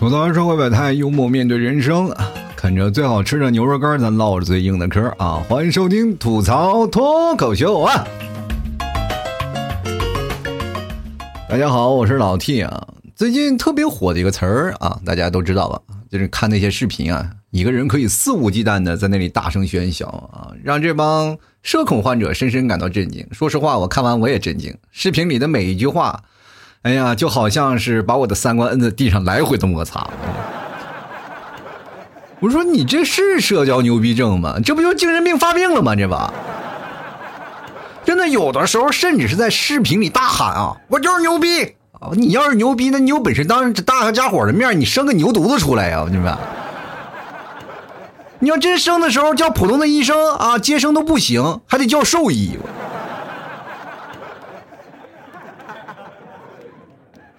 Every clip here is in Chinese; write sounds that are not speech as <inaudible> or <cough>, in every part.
吐槽社会百态，幽默面对人生，啃着最好吃的牛肉干，咱唠着最硬的嗑啊！欢迎收听吐槽脱口秀啊！大家好，我是老 T 啊。最近特别火的一个词儿啊，大家都知道吧？就是看那些视频啊，一个人可以肆无忌惮的在那里大声喧嚣啊，让这帮社恐患者深深感到震惊。说实话，我看完我也震惊。视频里的每一句话。哎呀，就好像是把我的三观摁在地上来回的摩擦。我说你这是社交牛逼症吗？这不就精神病发病了吗？这不？真的有的时候甚至是在视频里大喊啊，我就是牛逼啊！你要是牛逼，那你有本事当着大家伙的面，你生个牛犊子出来呀，你们。你要真生的时候叫普通的医生啊，接生都不行，还得叫兽医。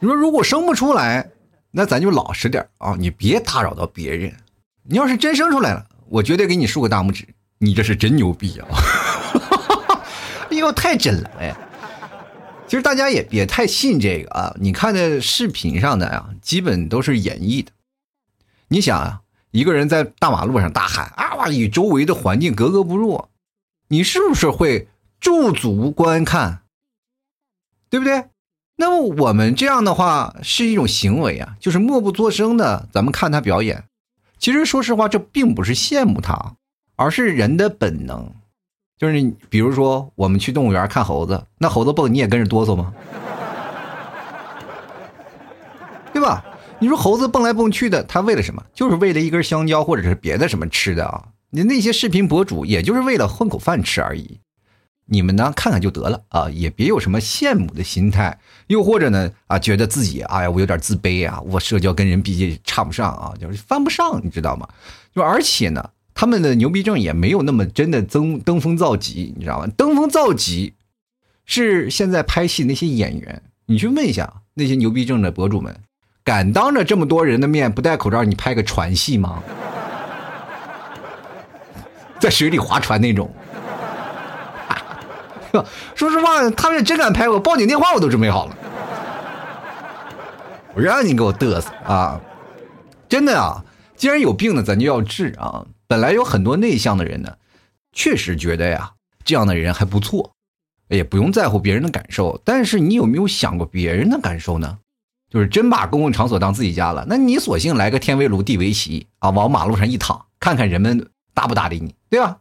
你说如果生不出来，那咱就老实点啊！你别打扰到别人。你要是真生出来了，我绝对给你竖个大拇指，你这是真牛逼啊！<laughs> 哎呦，太真了哎！其实大家也别太信这个啊！你看的视频上的啊，基本都是演绎的。你想啊，一个人在大马路上大喊啊哇，与周围的环境格格不入，你是不是会驻足观看？对不对？那么我们这样的话是一种行为啊，就是默不作声的，咱们看他表演。其实说实话，这并不是羡慕他，而是人的本能。就是比如说，我们去动物园看猴子，那猴子蹦，你也跟着哆嗦吗？<laughs> 对吧？你说猴子蹦来蹦去的，他为了什么？就是为了一根香蕉或者是别的什么吃的啊？你那些视频博主，也就是为了混口饭吃而已。你们呢，看看就得了啊，也别有什么羡慕的心态，又或者呢啊，觉得自己哎呀，我有点自卑啊，我社交跟人毕竟差不上啊，就是翻不上，你知道吗？就而且呢，他们的牛逼症也没有那么真的登登峰造极，你知道吗？登峰造极是现在拍戏那些演员，你去问一下那些牛逼症的博主们，敢当着这么多人的面不戴口罩，你拍个船戏吗？<laughs> 在水里划船那种。<laughs> 说实话，他们真敢拍我，报警电话我都准备好了。我让你给我嘚瑟啊！真的啊，既然有病呢，咱就要治啊。本来有很多内向的人呢，确实觉得呀，这样的人还不错，也不用在乎别人的感受。但是你有没有想过别人的感受呢？就是真把公共场所当自己家了，那你索性来个天为炉、地为席啊，往马路上一躺，看看人们搭不搭理你，对吧？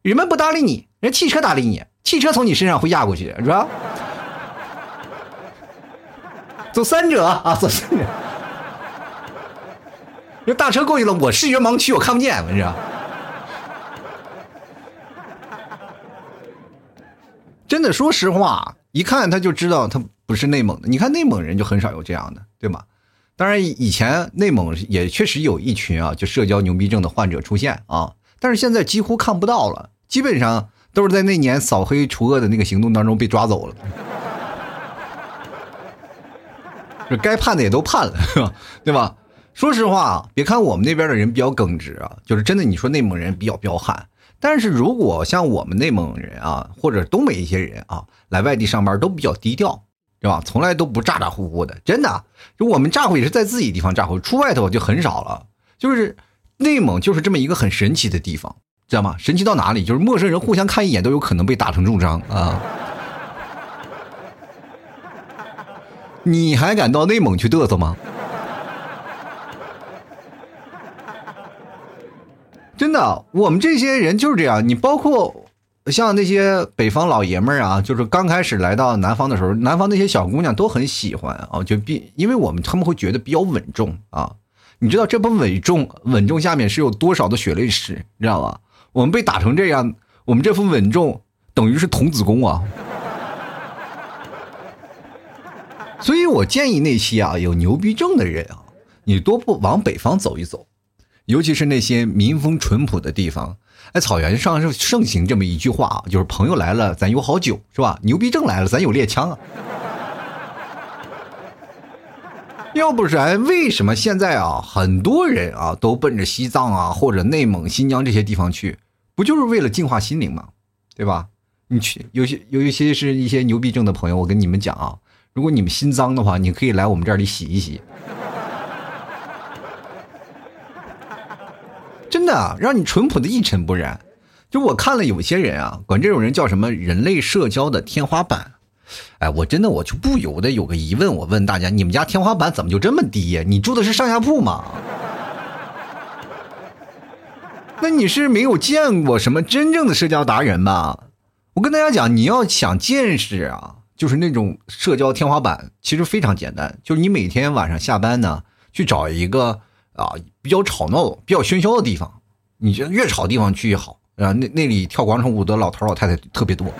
人们不搭理你，人汽车搭理你。汽车从你身上会压过去，是吧？走三者啊，<laughs> 走三者。因为大车过去了，我视觉盲区，我看不见，我这。真的，说实话，一看他就知道他不是内蒙的。你看内蒙人就很少有这样的，对吗？当然，以前内蒙也确实有一群啊，就社交牛逼症的患者出现啊，但是现在几乎看不到了，基本上。都是在那年扫黑除恶的那个行动当中被抓走了，<laughs> 就该判的也都判了，<laughs> 对吧？说实话，别看我们那边的人比较耿直啊，就是真的，你说内蒙人比较彪悍，但是如果像我们内蒙人啊，或者东北一些人啊，来外地上班都比较低调，对吧？从来都不咋咋呼呼的，真的。就我们咋呼也是在自己地方咋呼，出外头就很少了。就是内蒙就是这么一个很神奇的地方。知道吗？神奇到哪里？就是陌生人互相看一眼都有可能被打成重伤啊！<laughs> 你还敢到内蒙去嘚瑟吗？真的，我们这些人就是这样。你包括像那些北方老爷们儿啊，就是刚开始来到南方的时候，南方那些小姑娘都很喜欢啊，就比因为我们他们会觉得比较稳重啊。你知道这不稳重，稳重下面是有多少的血泪史，你知道吧？我们被打成这样，我们这副稳重等于是童子功啊！所以我建议那些啊有牛逼症的人啊，你多不往北方走一走，尤其是那些民风淳朴的地方。哎，草原上是盛行这么一句话啊，就是朋友来了咱有好酒，是吧？牛逼症来了咱有猎枪啊！要不然为什么现在啊很多人啊都奔着西藏啊或者内蒙、新疆这些地方去？不就是为了净化心灵吗？对吧？你去有些有一些是一些牛逼症的朋友，我跟你们讲啊，如果你们心脏的话，你可以来我们这里洗一洗。真的让你淳朴的一尘不染。就我看了有些人啊，管这种人叫什么“人类社交的天花板”。哎，我真的我就不由得有个疑问，我问大家，你们家天花板怎么就这么低呀？你住的是上下铺吗？<laughs> 那你是没有见过什么真正的社交达人吧？我跟大家讲，你要想见识啊，就是那种社交天花板，其实非常简单，就是你每天晚上下班呢，去找一个啊比较吵闹、比较喧嚣的地方，你觉得越吵的地方去越好啊。那那里跳广场舞的老头老太太特别多。<laughs>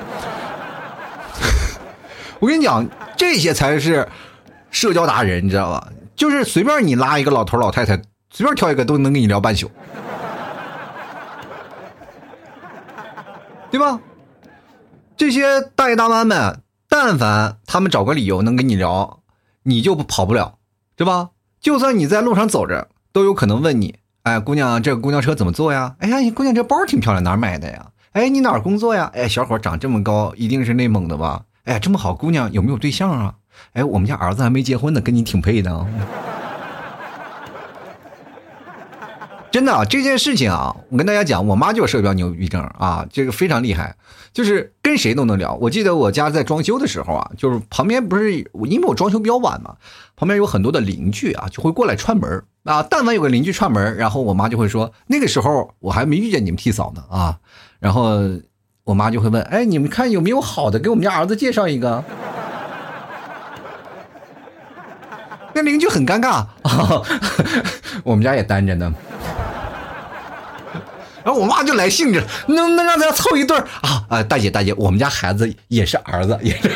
我跟你讲，这些才是社交达人，你知道吧？就是随便你拉一个老头老太太，随便挑一个都能跟你聊半宿。对吧？这些大爷大妈们，但凡他们找个理由能跟你聊，你就跑不了，对吧？就算你在路上走着，都有可能问你：“哎，姑娘，这个公交车怎么坐呀？”“哎呀，你姑娘这包挺漂亮，哪儿买的呀？”“哎，你哪儿工作呀？”“哎，小伙长这么高，一定是内蒙的吧？”“哎，这么好姑娘有没有对象啊？”“哎，我们家儿子还没结婚呢，跟你挺配的。”真的，这件事情啊，我跟大家讲，我妈就是社交牛逼症啊，这个非常厉害，就是跟谁都能聊。我记得我家在装修的时候啊，就是旁边不是因为我装修比较晚嘛，旁边有很多的邻居啊，就会过来串门啊。但凡有个邻居串门，然后我妈就会说，那个时候我还没遇见你们替嫂呢啊，然后我妈就会问，哎，你们看有没有好的，给我们家儿子介绍一个。那邻居很尴尬，我们家也单着呢。然后我妈就来兴致，能能让咱凑一对儿啊啊！大姐大姐，我们家孩子也是儿子，也是。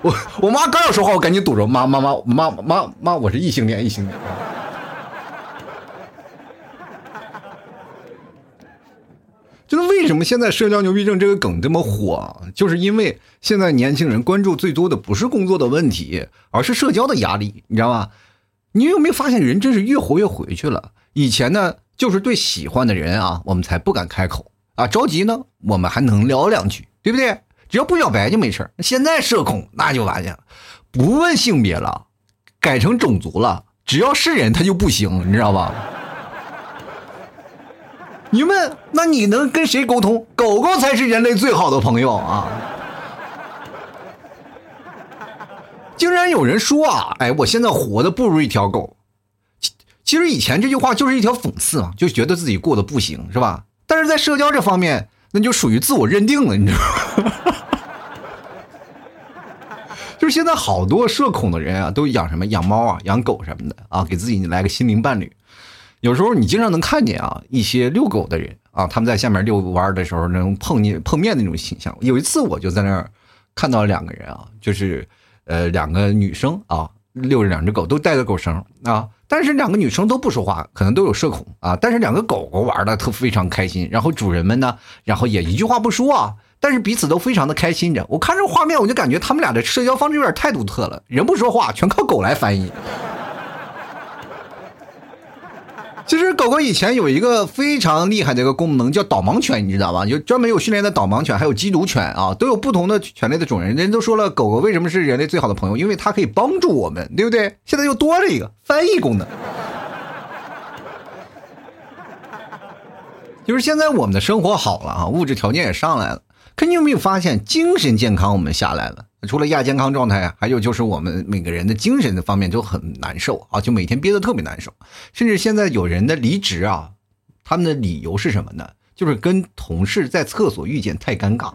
我我妈刚要说话，我赶紧堵着，妈妈妈妈妈妈，我是异性恋，异性恋。就是为什么现在社交牛逼症这个梗这么火？就是因为现在年轻人关注最多的不是工作的问题，而是社交的压力，你知道吗？你有没有发现，人真是越活越回去了？以前呢，就是对喜欢的人啊，我们才不敢开口啊，着急呢，我们还能聊两句，对不对？只要不表白就没事现在社恐那就完了，不问性别了，改成种族了，只要是人他就不行，你知道吧？你问，那你能跟谁沟通？狗狗才是人类最好的朋友啊！竟然有人说啊，哎，我现在活的不如一条狗。其实以前这句话就是一条讽刺嘛，就觉得自己过得不行，是吧？但是在社交这方面，那就属于自我认定了，你知道吗？<laughs> 就是现在好多社恐的人啊，都养什么养猫啊、养狗什么的啊，给自己来个心灵伴侣。有时候你经常能看见啊，一些遛狗的人啊，他们在下面遛弯的时候能碰见碰面的那种形象。有一次我就在那儿看到两个人啊，就是呃两个女生啊，遛着两只狗，都带着狗绳啊。但是两个女生都不说话，可能都有社恐啊。但是两个狗狗玩的特非常开心，然后主人们呢，然后也一句话不说啊，但是彼此都非常的开心着。我看这画面，我就感觉他们俩的社交方式有点太独特了，人不说话，全靠狗来翻译。其实狗狗以前有一个非常厉害的一个功能，叫导盲犬，你知道吧？就专门有训练的导盲犬，还有缉毒犬啊，都有不同的犬类的种人。人都说了，狗狗为什么是人类最好的朋友？因为它可以帮助我们，对不对？现在又多了一个翻译功能。<laughs> 就是现在我们的生活好了啊，物质条件也上来了。可你有没有发现，精神健康我们下来了？除了亚健康状态啊还有就是我们每个人的精神的方面都很难受啊，就每天憋得特别难受。甚至现在有人的离职啊，他们的理由是什么呢？就是跟同事在厕所遇见太尴尬。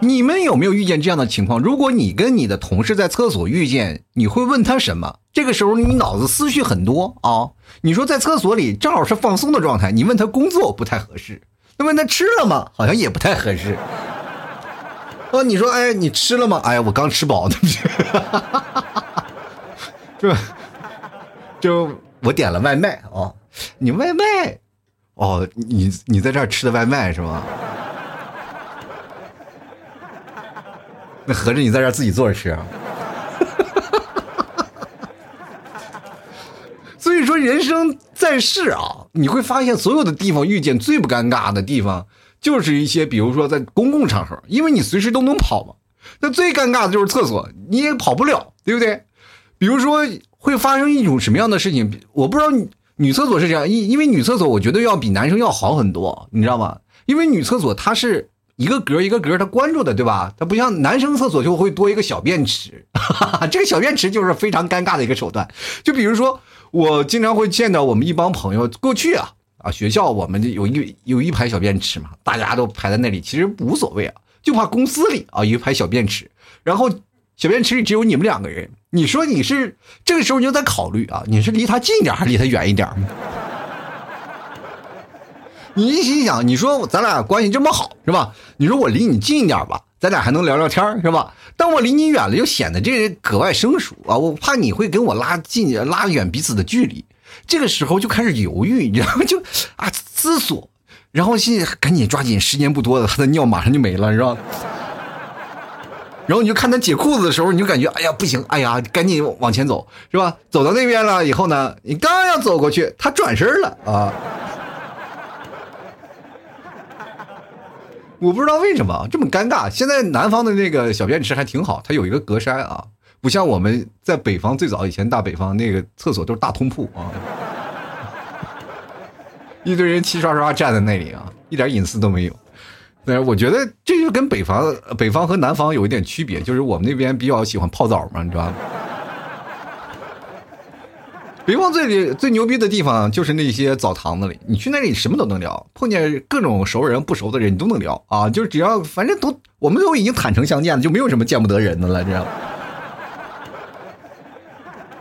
你们有没有遇见这样的情况？如果你跟你的同事在厕所遇见，你会问他什么？这个时候你脑子思绪很多啊。你说在厕所里正好是放松的状态，你问他工作不太合适，那问他吃了吗？好像也不太合适。哦，你说哎，你吃了吗？哎呀，我刚吃饱，对不起。<laughs> 就我点了外卖哦，你外卖哦，你你在这吃的外卖是吗？那合着你在这自己做着吃啊？所以人生在世啊，你会发现所有的地方遇见最不尴尬的地方，就是一些，比如说在公共场合，因为你随时都能跑嘛。那最尴尬的就是厕所，你也跑不了，对不对？比如说会发生一种什么样的事情？我不知道女厕所是这样，因因为女厕所我觉得要比男生要好很多，你知道吗？因为女厕所它是一个格一个格它关住的，对吧？它不像男生厕所就会多一个小便池，<laughs> 这个小便池就是非常尴尬的一个手段。就比如说，我经常会见到我们一帮朋友过去啊啊，学校我们有一有一排小便池嘛，大家都排在那里，其实无所谓啊，就怕公司里啊有一排小便池，然后。小便池里只有你们两个人，你说你是这个时候你就在考虑啊，你是离他近一点还是离他远一点？<laughs> 你一心想，你说咱俩关系这么好是吧？你说我离你近一点吧，咱俩还能聊聊天是吧？但我离你远了，又显得这人格外生疏啊，我怕你会跟我拉近拉远彼此的距离。这个时候就开始犹豫，你知道吗？就啊思索，然后心赶紧抓紧，时间不多了，他的尿马上就没了，是吧？<laughs> 然后你就看他解裤子的时候，你就感觉哎呀不行，哎呀赶紧往前走，是吧？走到那边了以后呢，你刚要走过去，他转身了啊！我不知道为什么这么尴尬。现在南方的那个小便池还挺好，它有一个格栅啊，不像我们在北方最早以前大北方那个厕所都是大通铺啊，<laughs> 一堆人齐刷刷站在那里啊，一点隐私都没有。对，我觉得这就跟北方、北方和南方有一点区别，就是我们那边比较喜欢泡澡嘛，你知道吗？北方最最牛逼的地方就是那些澡堂子里，你去那里什么都能聊，碰见各种熟人、不熟的人你都能聊啊，就是只要反正都我们都已经坦诚相见了，就没有什么见不得人的了，这样。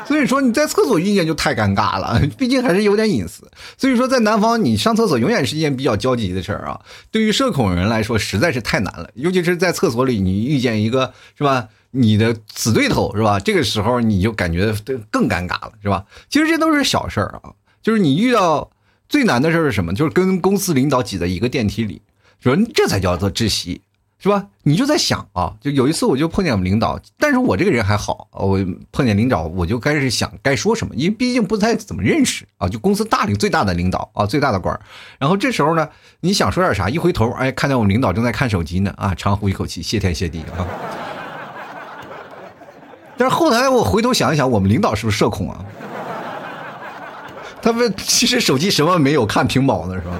所以说你在厕所遇见就太尴尬了，<laughs> 毕竟还是有点隐私。所以说在南方你上厕所永远是一件比较焦急的事儿啊。对于社恐人来说实在是太难了，尤其是在厕所里你遇见一个是吧，你的死对头是吧？这个时候你就感觉更尴尬了是吧？其实这都是小事儿啊，就是你遇到最难的事儿是什么？就是跟公司领导挤在一个电梯里，说这才叫做窒息。是吧？你就在想啊，就有一次我就碰见我们领导，但是我这个人还好，我碰见领导我就开始想该说什么，因为毕竟不太怎么认识啊，就公司大领最大的领导啊，最大的官然后这时候呢，你想说点啥，一回头，哎，看见我们领导正在看手机呢，啊，长呼一口气，谢天谢地啊。但是后来我回头想一想，我们领导是不是社恐啊？他们其实手机什么没有，看屏保呢，是吧？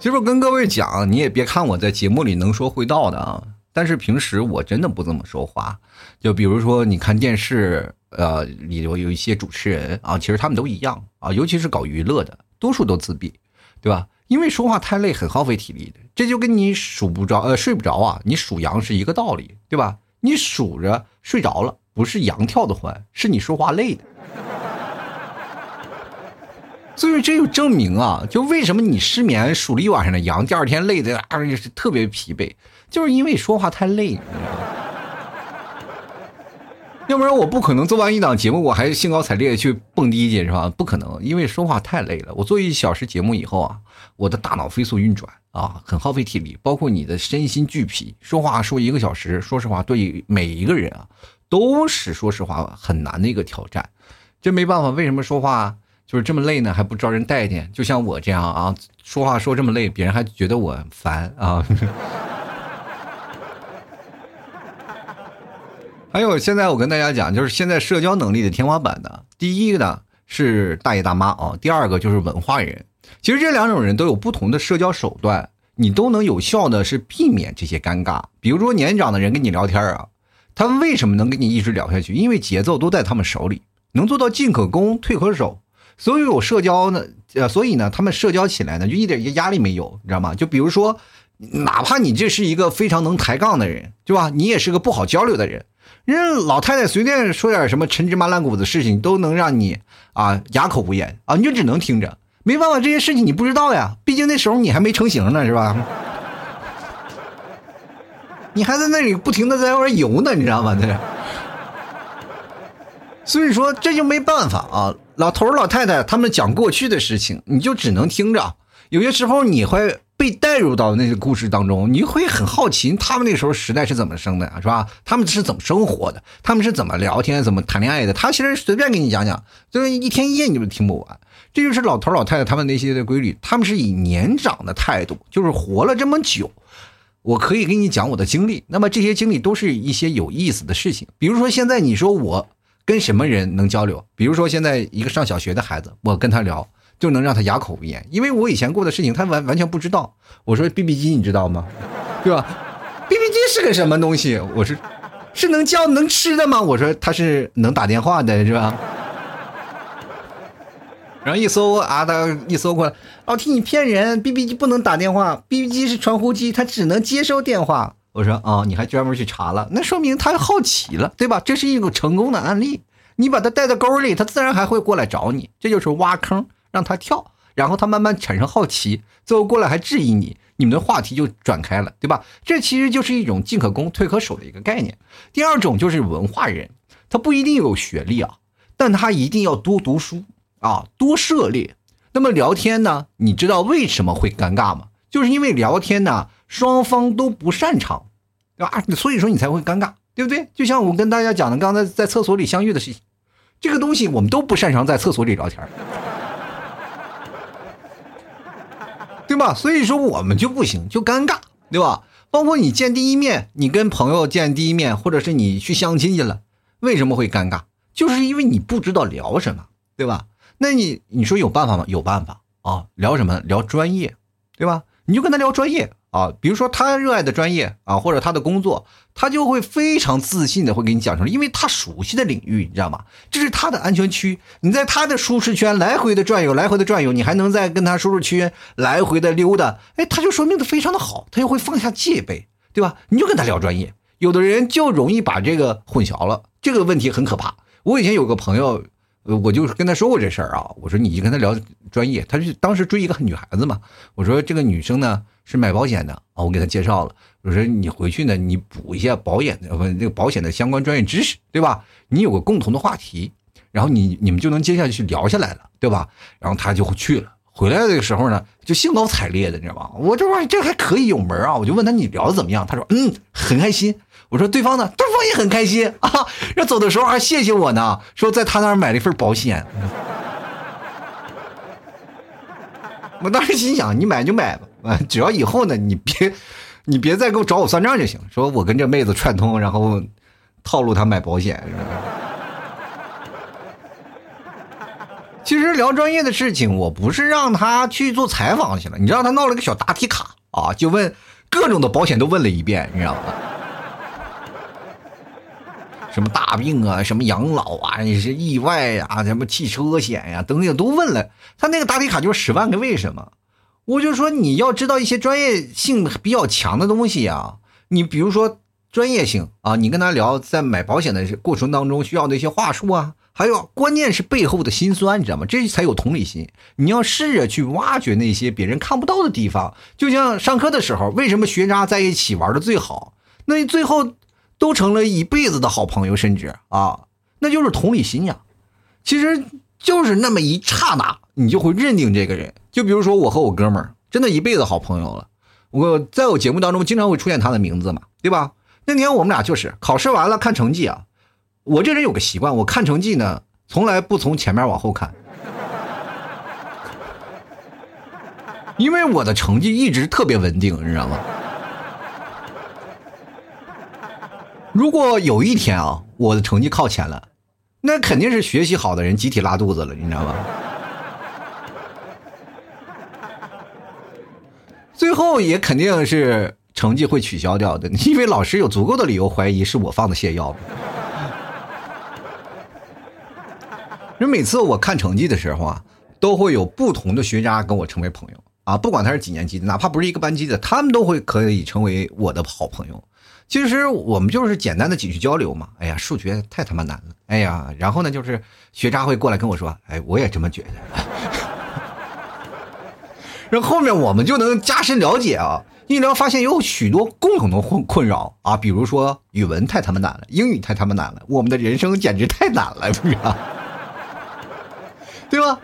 其实我跟各位讲，你也别看我在节目里能说会道的啊，但是平时我真的不怎么说话。就比如说，你看电视，呃，里头有一些主持人啊，其实他们都一样啊，尤其是搞娱乐的，多数都自闭，对吧？因为说话太累，很耗费体力的。这就跟你数不着，呃，睡不着啊，你数羊是一个道理，对吧？你数着睡着了，不是羊跳的欢，是你说话累的。所以这就证明啊，就为什么你失眠数了一晚上的羊，第二天累的啊是特别疲惫，就是因为说话太累，要不然我不可能做完一档节目，我还兴高采烈去蹦迪去，是吧？不可能，因为说话太累了。我做一小时节目以后啊，我的大脑飞速运转啊，很耗费体力，包括你的身心俱疲。说话说一个小时，说实话，对每一个人啊，都是说实话很难的一个挑战。这没办法，为什么说话？就是这么累呢，还不招人待见。就像我这样啊，说话说这么累，别人还觉得我烦啊。<laughs> 还有，现在我跟大家讲，就是现在社交能力的天花板呢，第一个呢是大爷大妈啊，第二个就是文化人。其实这两种人都有不同的社交手段，你都能有效的是避免这些尴尬。比如说年长的人跟你聊天啊，他们为什么能跟你一直聊下去？因为节奏都在他们手里，能做到进可攻，退可守。所以有社交呢，呃，所以呢，他们社交起来呢，就一点压力没有，你知道吗？就比如说，哪怕你这是一个非常能抬杠的人，对吧？你也是个不好交流的人，人老太太随便说点什么陈芝麻烂谷子事情，都能让你啊哑口无言啊，你就只能听着，没办法，这些事情你不知道呀，毕竟那时候你还没成型呢，是吧？<laughs> 你还在那里不停的在外边游呢，你知道吗？这。所以说这就没办法啊，老头老太太他们讲过去的事情，你就只能听着。有些时候你会被带入到那些故事当中，你会很好奇他们那时候时代是怎么生的呀，是吧？他们是怎么生活的？他们是怎么聊天、怎么谈恋爱的？他其实随便给你讲讲，就是一天一夜你都听不完。这就是老头老太太他们那些的规律，他们是以年长的态度，就是活了这么久，我可以给你讲我的经历。那么这些经历都是一些有意思的事情。比如说现在你说我跟什么人能交流？比如说现在一个上小学的孩子，我跟他聊就能让他哑口无言，因为我以前过的事情他完完全不知道。我说 BB 机你知道吗？对吧？BB 机是个什么东西？我是是能叫能吃的吗？我说它是能打电话的，是吧？<laughs> 然后一搜啊，他一搜过来，老听你骗人，BB 机不能打电话，BB 机是传呼机，它只能接收电话。我说啊，你还专门去查了，那说明他好奇了，对吧？这是一个成功的案例，你把他带到沟里，他自然还会过来找你，这就是挖坑让他跳，然后他慢慢产生好奇，最后过来还质疑你，你们的话题就转开了，对吧？这其实就是一种进可攻退可守的一个概念。第二种就是文化人，他不一定有学历啊，但他一定要多读书。啊，多涉猎。那么聊天呢？你知道为什么会尴尬吗？就是因为聊天呢，双方都不擅长，对吧？所以说你才会尴尬，对不对？就像我跟大家讲的，刚才在厕所里相遇的事情，这个东西我们都不擅长在厕所里聊天，对吧？所以说我们就不行，就尴尬，对吧？包括你见第一面，你跟朋友见第一面，或者是你去相亲去了，为什么会尴尬？就是因为你不知道聊什么，对吧？那你你说有办法吗？有办法啊！聊什么？聊专业，对吧？你就跟他聊专业啊，比如说他热爱的专业啊，或者他的工作，他就会非常自信的会给你讲出来，因为他熟悉的领域，你知道吗？这是他的安全区。你在他的舒适圈来回的转悠，来回的转悠，你还能在跟他舒适区来回的溜达，哎，他就说明的非常的好，他就会放下戒备，对吧？你就跟他聊专业，有的人就容易把这个混淆了，这个问题很可怕。我以前有个朋友。我就跟他说过这事儿啊，我说你就跟他聊专业，他是当时追一个女孩子嘛，我说这个女生呢是买保险的啊，我给他介绍了，我说你回去呢你补一下保险的不那个保险的相关专业知识，对吧？你有个共同的话题，然后你你们就能接下去聊下来了，对吧？然后他就去了，回来的时候呢就兴高采烈的，你知道吗？我这玩意这还可以有门啊，我就问他你聊的怎么样？他说嗯很开心。我说对方呢？对方也很开心啊，要走的时候还谢谢我呢，说在他那儿买了一份保险。<laughs> 我当时心想，你买就买吧，啊只要以后呢，你别，你别再给我找我算账就行。说我跟这妹子串通，然后套路她买保险。<laughs> 其实聊专业的事情，我不是让他去做采访去了，你知道他闹了个小答题卡啊，就问各种的保险都问了一遍，你知道吗？<laughs> 什么大病啊，什么养老啊，是意外呀，什么汽车险呀，等等都问了。他那个答题卡就是十万个为什么。我就说你要知道一些专业性比较强的东西啊，你比如说专业性啊，你跟他聊在买保险的过程当中需要的一些话术啊，还有关键是背后的辛酸，你知道吗？这才有同理心。你要试着去挖掘那些别人看不到的地方。就像上课的时候，为什么学渣在一起玩的最好？那最后。都成了一辈子的好朋友，甚至啊，那就是同理心呀。其实就是那么一刹那，你就会认定这个人。就比如说我和我哥们儿，真的一辈子好朋友了。我在我节目当中经常会出现他的名字嘛，对吧？那天我们俩就是考试完了看成绩啊。我这人有个习惯，我看成绩呢，从来不从前面往后看，因为我的成绩一直特别稳定，你知道吗？如果有一天啊，我的成绩靠前了，那肯定是学习好的人集体拉肚子了，你知道吗？最后也肯定是成绩会取消掉的，因为老师有足够的理由怀疑是我放的泻药。因为每次我看成绩的时候啊，都会有不同的学渣跟我成为朋友啊，不管他是几年级的，哪怕不是一个班级的，他们都会可以成为我的好朋友。其实我们就是简单的几句交流嘛。哎呀，数学太他妈难了。哎呀，然后呢，就是学渣会过来跟我说，哎，我也这么觉得。然后面我们就能加深了解啊，一聊发现有许多共同的困困扰啊，比如说语文太他妈难了，英语太他妈难了，我们的人生简直太难了，不是？<laughs> 对吧？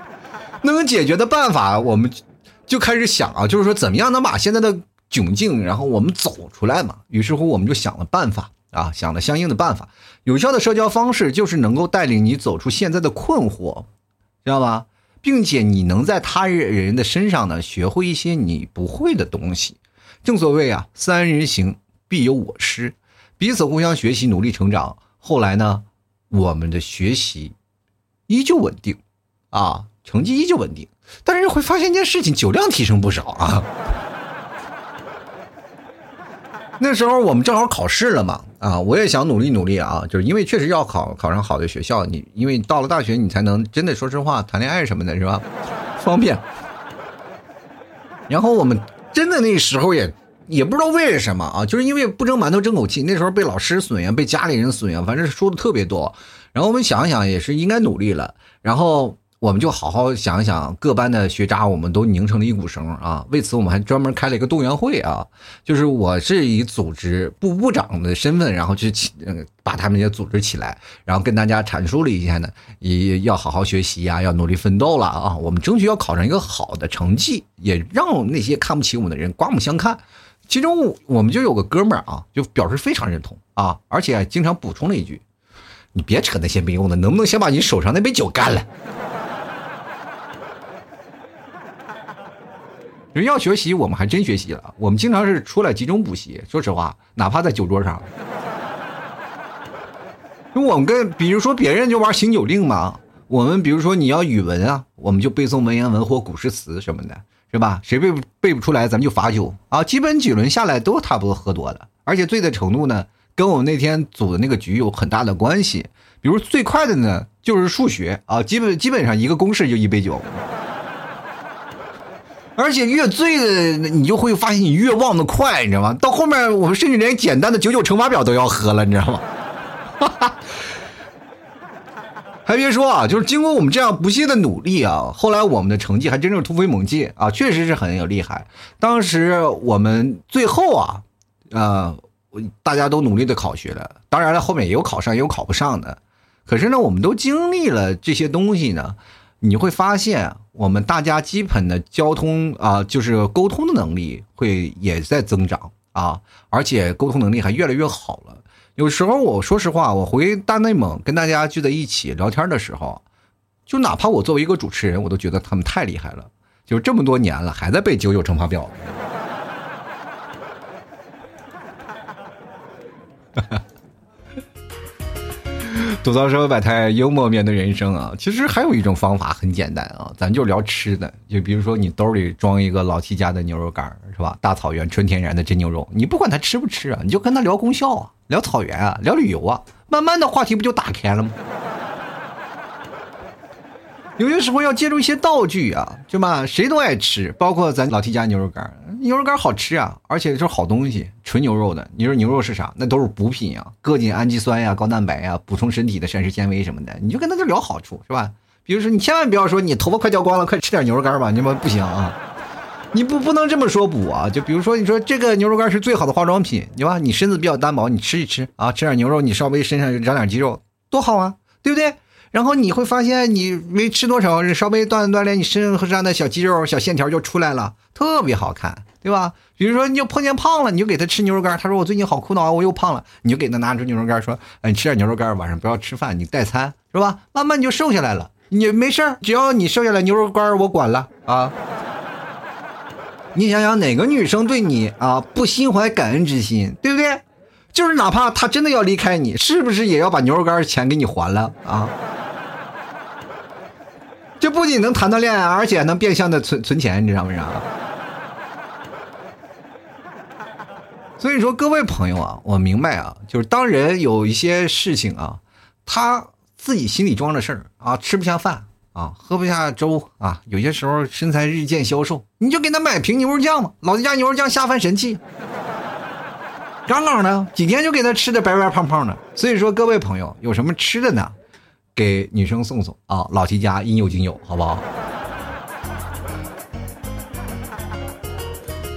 能解决的办法，我们就开始想啊，就是说怎么样能把现在的。窘境，然后我们走出来嘛。于是乎，我们就想了办法啊，想了相应的办法。有效的社交方式就是能够带领你走出现在的困惑，知道吧？并且你能在他人的身上呢，学会一些你不会的东西。正所谓啊，三人行必有我师，彼此互相学习，努力成长。后来呢，我们的学习依旧稳定，啊，成绩依旧稳定，但是会发现一件事情，酒量提升不少啊。<laughs> 那时候我们正好考试了嘛，啊，我也想努力努力啊，就是因为确实要考考上好的学校，你因为到了大学你才能真的说实话谈恋爱什么的，是吧？<laughs> 方便。然后我们真的那时候也也不知道为什么啊，就是因为不争馒头争口气，那时候被老师损呀，被家里人损呀，反正说的特别多。然后我们想想也是应该努力了，然后。我们就好好想一想，各班的学渣，我们都拧成了一股绳啊！为此，我们还专门开了一个动员会啊，就是我是以组织部部长的身份，然后去起，把他们也组织起来，然后跟大家阐述了一下呢，也要好好学习呀，要努力奋斗了啊！我们争取要考上一个好的成绩，也让那些看不起我们的人刮目相看。其中我们就有个哥们儿啊，就表示非常认同啊，而且经常补充了一句：“你别扯那些没用的，能不能先把你手上那杯酒干了？”人要学习，我们还真学习了。我们经常是出来集中补习。说实话，哪怕在酒桌上，因为我们跟比如说别人就玩醒酒令嘛。我们比如说你要语文啊，我们就背诵文言文或古诗词什么的，是吧？谁背背不出来，咱们就罚酒啊。基本几轮下来都差不多喝多了，而且醉的程度呢，跟我们那天组的那个局有很大的关系。比如最快的呢，就是数学啊，基本基本上一个公式就一杯酒。而且越醉的，你就会发现你越忘得快，你知道吗？到后面我们甚至连简单的九九乘法表都要喝了，你知道吗？<laughs> 还别说啊，就是经过我们这样不懈的努力啊，后来我们的成绩还真是突飞猛进啊，确实是很有厉害。当时我们最后啊，呃，大家都努力的考学了，当然了，后面也有考上，也有考不上的。可是呢，我们都经历了这些东西呢。你会发现，我们大家基本的交通啊，就是沟通的能力会也在增长啊，而且沟通能力还越来越好了。有时候我说实话，我回大内蒙跟大家聚在一起聊天的时候，就哪怕我作为一个主持人，我都觉得他们太厉害了，就这么多年了，还在背九九乘法表。吐槽社会百态，幽默面对人生啊！其实还有一种方法很简单啊，咱就聊吃的。就比如说你兜里装一个老七家的牛肉干是吧？大草原纯天然的真牛肉，你不管他吃不吃啊，你就跟他聊功效啊，聊草原啊，聊旅游啊，慢慢的话题不就打开了吗？有些时候要借助一些道具啊，是吧？谁都爱吃，包括咱老 T 家牛肉干，牛肉干好吃啊，而且是好东西，纯牛肉的。你说牛肉是啥？那都是补品啊，各种氨基酸呀、高蛋白呀，补充身体的膳食纤维什么的。你就跟他就聊好处，是吧？比如说，你千万不要说你头发快掉光了，快吃点牛肉干吧，你们不行啊！你不不能这么说补啊。就比如说，你说这个牛肉干是最好的化妆品，对吧？你身子比较单薄，你吃一吃啊，吃点牛肉，你稍微身上长点肌肉，多好啊，对不对？然后你会发现，你没吃多少，稍微锻炼锻炼，你身上的小肌肉、小线条就出来了，特别好看，对吧？比如说，你就碰见胖了，你就给他吃牛肉干。他说我最近好苦恼，我又胖了，你就给他拿出牛肉干，说，哎，你吃点牛肉干，晚上不要吃饭，你代餐，是吧？慢慢你就瘦下来了。你没事只要你瘦下来，牛肉干我管了啊。你想想，哪个女生对你啊不心怀感恩之心，对不对？就是哪怕他真的要离开你，是不是也要把牛肉干钱给你还了啊？这不仅能谈到恋爱，而且能变相的存存钱，你知道为啥？所以说，各位朋友啊，我明白啊，就是当人有一些事情啊，他自己心里装着事儿啊，吃不下饭啊，喝不下粥啊，有些时候身材日渐消瘦，你就给他买瓶牛肉酱嘛，老子家牛肉酱下饭神器，刚刚的几天就给他吃的白白胖胖的。所以说，各位朋友有什么吃的呢？给女生送送啊，老齐家应有尽有，好不好？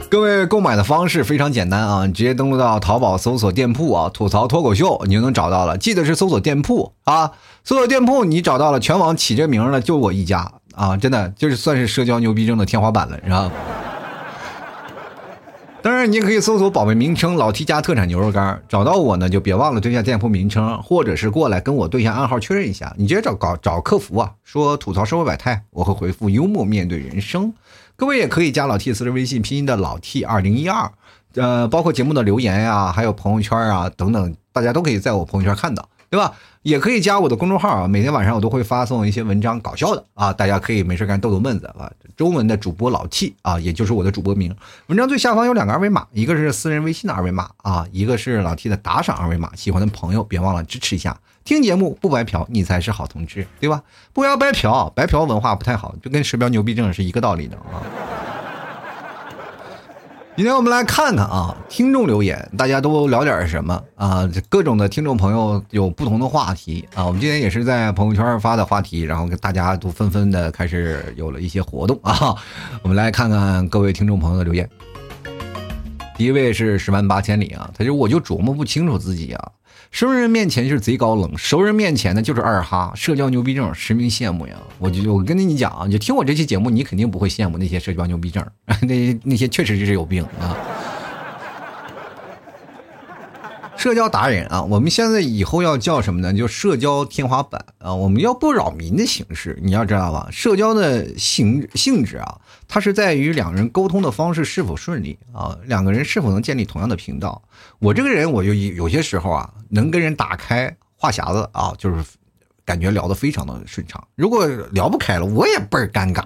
各位购买的方式非常简单啊，直接登录到淘宝搜索店铺啊，吐槽脱口秀，你就能找到了。记得是搜索店铺啊，搜索店铺你找到了，全网起这名的就我一家啊，真的就是算是社交牛逼症的天花板了，是吧？当然，你也可以搜索宝贝名称“老 T 家特产牛肉干”，找到我呢，就别忘了对下店铺名称，或者是过来跟我对下暗号确认一下。你直接找搞找客服啊，说吐槽社会百态，我会回复幽默面对人生。各位也可以加老 T 私人微信，拼音的老 T 二零一二，呃，包括节目的留言呀，还有朋友圈啊等等，大家都可以在我朋友圈看到，对吧？也可以加我的公众号啊，每天晚上我都会发送一些文章，搞笑的啊，大家可以没事干逗逗闷子啊。中文的主播老 T 啊，也就是我的主播名。文章最下方有两个二维码，一个是私人微信的二维码啊，一个是老 T 的打赏二维码。喜欢的朋友别忘了支持一下，听节目不白嫖，你才是好同志，对吧？不要白嫖，白嫖文化不太好，就跟食标牛逼症是一个道理的啊。今天我们来看看啊，听众留言，大家都聊点什么啊？各种的听众朋友有不同的话题啊。我们今天也是在朋友圈发的话题，然后大家都纷纷的开始有了一些活动啊。我们来看看各位听众朋友的留言。第一位是十万八千里啊，他就我就琢磨不清楚自己啊。生人面前就是贼高冷，熟人面前呢就是二哈，社交牛逼症，实名羡慕呀！我就我跟你讲啊，就听我这期节目，你肯定不会羡慕那些社交牛逼症，<laughs> 那那些确实是有病啊。社交达人啊，我们现在以后要叫什么呢？就社交天花板啊！我们要不扰民的形式，你要知道吧？社交的性性质啊，它是在于两个人沟通的方式是否顺利啊，两个人是否能建立同样的频道。我这个人，我就有些时候啊，能跟人打开话匣子啊，就是感觉聊得非常的顺畅。如果聊不开了，我也倍儿尴尬。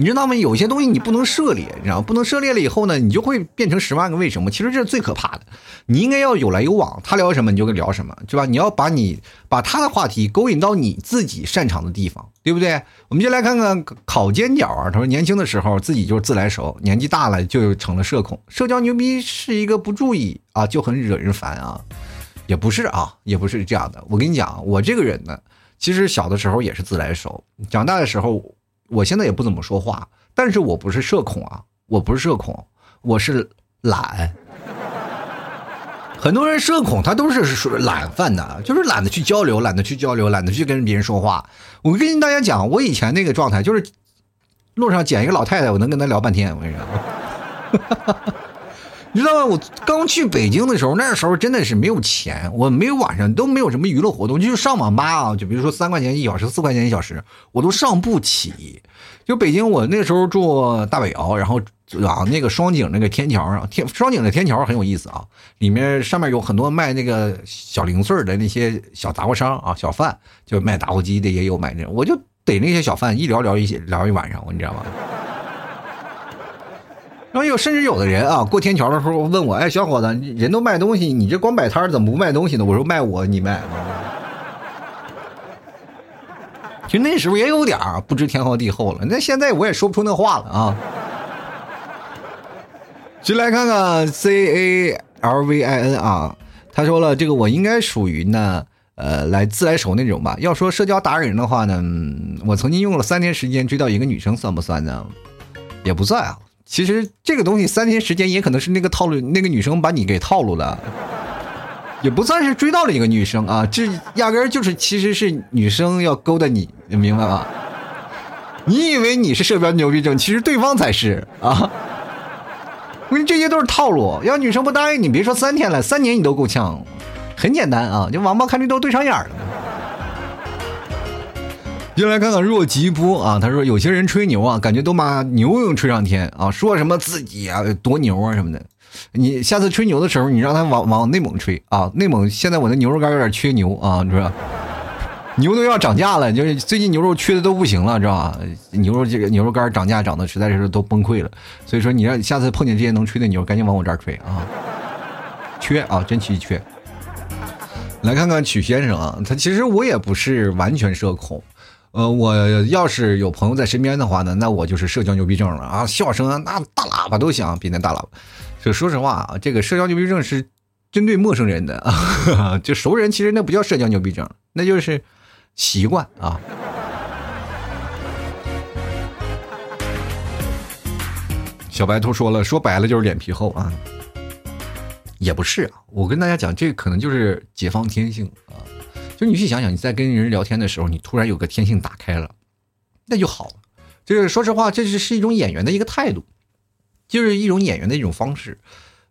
你知道吗？有些东西你不能涉猎，你知道不能涉猎了以后呢，你就会变成十万个为什么。其实这是最可怕的。你应该要有来有往，他聊什么你就跟聊什么，对吧？你要把你把他的话题勾引到你自己擅长的地方，对不对？我们就来看看烤尖角啊。他说年轻的时候自己就是自来熟，年纪大了就成了社恐。社交牛逼是一个不注意啊就很惹人烦啊，也不是啊，也不是这样的。我跟你讲，我这个人呢，其实小的时候也是自来熟，长大的时候。我现在也不怎么说话，但是我不是社恐啊，我不是社恐，我是懒。很多人社恐，他都是属于懒犯的，就是懒得去交流，懒得去交流，懒得去跟别人说话。我跟大家讲，我以前那个状态就是，路上捡一个老太太，我能跟她聊半天。我跟你说。你知道吗？我刚去北京的时候，那时候真的是没有钱，我没有晚上都没有什么娱乐活动，就是上网吧啊，就比如说三块钱一小时，四块钱一小时，我都上不起。就北京，我那时候住大北窑，然后啊那个双井那个天桥上，天双井的天桥很有意思啊，里面上面有很多卖那个小零碎的那些小杂货商啊，小贩，就卖打火机的也有买那，我就逮那些小贩一聊聊一聊一晚上，你知道吗？然后有甚至有的人啊，过天桥的时候问我：“哎，小伙子，人都卖东西，你这光摆摊怎么不卖东西呢？”我说：“卖我，你卖。<laughs> ”其实那时候也有点不知天高地厚了。那现在我也说不出那话了啊。就来看看 C A L V I N 啊，他说了，这个我应该属于呢，呃，来自来熟那种吧。要说社交达人的话呢，我曾经用了三天时间追到一个女生，算不算呢？也不算啊。其实这个东西三天时间也可能是那个套路，那个女生把你给套路了，也不算是追到了一个女生啊，这压根儿就是其实是女生要勾搭你，你明白吗？你以为你是社交牛逼症，其实对方才是啊！我跟你这些都是套路，要女生不答应你，别说三天了，三年你都够呛。很简单啊，就王八看绿豆对上眼了。就来看看若吉波啊，他说有些人吹牛啊，感觉都把牛能吹上天啊，说什么自己啊多牛啊什么的。你下次吹牛的时候，你让他往往内蒙吹啊，内蒙现在我的牛肉干有点缺牛啊，知道吧？牛都要涨价了，就是最近牛肉缺的都不行了，知道吧？牛肉这个牛肉干涨价涨的实在是都崩溃了，所以说你让下次碰见这些能吹的牛，赶紧往我这儿吹啊！缺啊，真奇缺。来看看曲先生啊，他其实我也不是完全社恐。呃，我要是有朋友在身边的话呢，那我就是社交牛逼症了啊！笑声啊那大喇叭都响，比那大喇叭。就说实话啊，这个社交牛逼症是针对陌生人的啊，<laughs> 就熟人其实那不叫社交牛逼症，那就是习惯啊。小白兔说了，说白了就是脸皮厚啊，也不是啊，我跟大家讲，这可能就是解放天性啊。就你去想想，你在跟人聊天的时候，你突然有个天性打开了，那就好了。就是说实话，这是是一种演员的一个态度，就是一种演员的一种方式。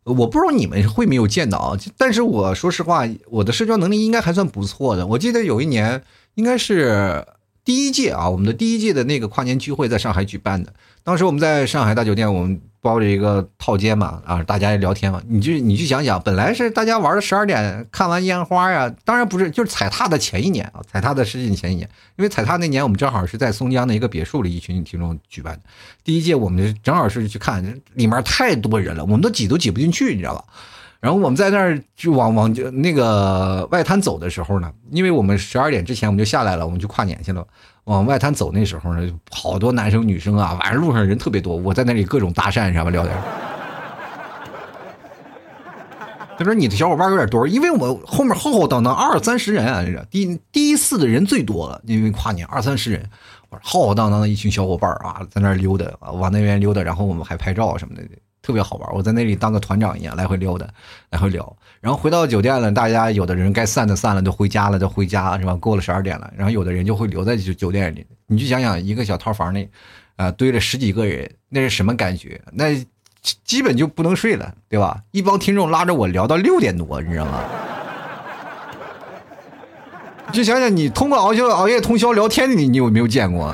我不知道你们会没有见到啊，但是我说实话，我的社交能力应该还算不错的。我记得有一年，应该是第一届啊，我们的第一届的那个跨年聚会在上海举办的。当时我们在上海大酒店，我们包着一个套间嘛，啊，大家聊天嘛。你就你去想想，本来是大家玩到十二点，看完烟花呀，当然不是，就是踩踏的前一年啊，踩踏的事情前一年，因为踩踏那年我们正好是在松江的一个别墅里，一群听众举办的。第一届我们正好是去看，里面太多人了，我们都挤都挤不进去，你知道吧？然后我们在那儿就往往那个外滩走的时候呢，因为我们十二点之前我们就下来了，我们去跨年去了。往外滩走那时候呢，好多男生女生啊，晚上路上人特别多，我在那里各种搭讪，知道吧？聊天。他说：“你的小伙伴有点多，因为我后面浩浩荡荡二三十人啊，这第第一次的人最多了，因为跨年二三十人，浩浩荡荡的一群小伙伴啊，在那溜达啊，往那边溜达，然后我们还拍照什么的。”特别好玩，我在那里当个团长一样来回溜达，来回聊。然后回到酒店了，大家有的人该散的散了，都回家了，都回家是吧？过了十二点了，然后有的人就会留在酒酒店里。你就想想，一个小套房里，啊，堆了十几个人，那是什么感觉？那基本就不能睡了，对吧？一帮听众拉着我聊到六点多，你知道吗？<laughs> 就想想你通过熬夜熬夜通宵聊天的你，你有没有见过？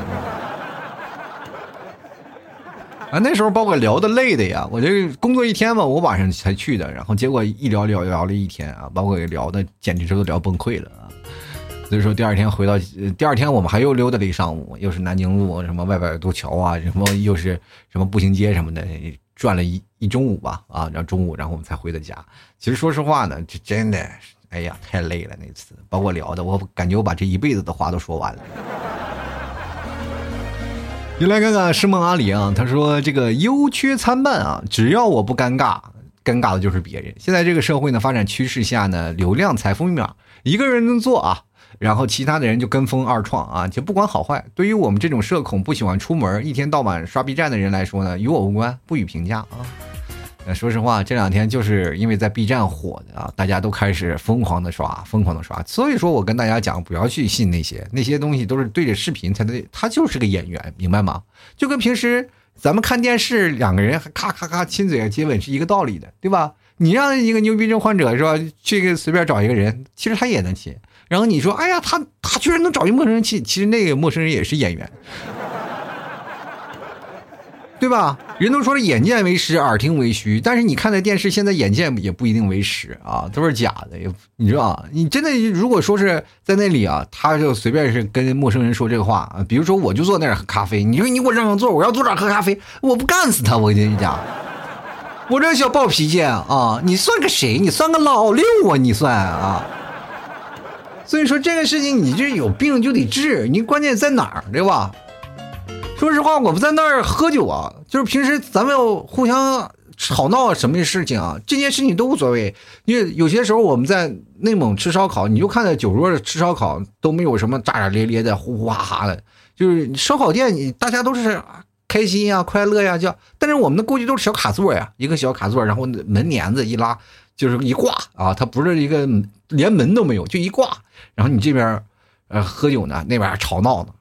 啊，那时候把我聊的累的呀！我这工作一天嘛，我晚上才去的，然后结果一聊聊聊了一天啊，把我给聊的简直都聊崩溃了啊！所以说第二天回到，第二天我们还又溜达了一上午，又是南京路什么外边渡桥啊，什么又是什么步行街什么的，转了一一中午吧啊，然后中午然后我们才回的家。其实说实话呢，这真的，哎呀，太累了那次，把我聊的，我感觉我把这一辈子的话都说完了。你来看看诗梦阿里啊，他说这个优缺参半啊，只要我不尴尬，尴尬的就是别人。现在这个社会呢，发展趋势下呢，流量财富密码，一个人能做啊，然后其他的人就跟风二创啊，就不管好坏。对于我们这种社恐不喜欢出门，一天到晚刷 B 站的人来说呢，与我无关，不予评价啊。说实话，这两天就是因为在 B 站火的啊，大家都开始疯狂的刷，疯狂的刷。所以说我跟大家讲，不要去信那些那些东西，都是对着视频才对，他就是个演员，明白吗？就跟平时咱们看电视，两个人咔咔咔亲嘴接吻是一个道理的，对吧？你让一个牛逼症患者是吧，去随便找一个人，其实他也能亲。然后你说，哎呀，他他居然能找一陌生人亲，其实那个陌生人也是演员。对吧？人都说了，眼见为实，耳听为虚。但是你看那电视，现在眼见也不一定为实啊，都是假的。也你知道你真的如果说是在那里啊，他就随便是跟陌生人说这个话啊，比如说我就坐那儿喝咖啡，你说你给我让让座，我要坐这儿喝咖啡，我不干死他！我跟你讲，我这小暴脾气啊，你算个谁？你算个老六啊？你算啊？所以说这个事情，你这有病就得治，你关键在哪儿，对吧？说实话，我们在那儿喝酒啊，就是平时咱们要互相吵闹什么事情啊，这件事情都无所谓。因为有些时候我们在内蒙吃烧烤，你就看在酒桌上吃烧烤都没有什么炸炸咧咧的、呼呼哈哈的，就是烧烤店，你大家都是开心呀、快乐呀叫。但是我们的估计都是小卡座呀，一个小卡座，然后门帘子一拉就是一挂啊，它不是一个连门都没有，就一挂。然后你这边呃喝酒呢，那边吵闹呢。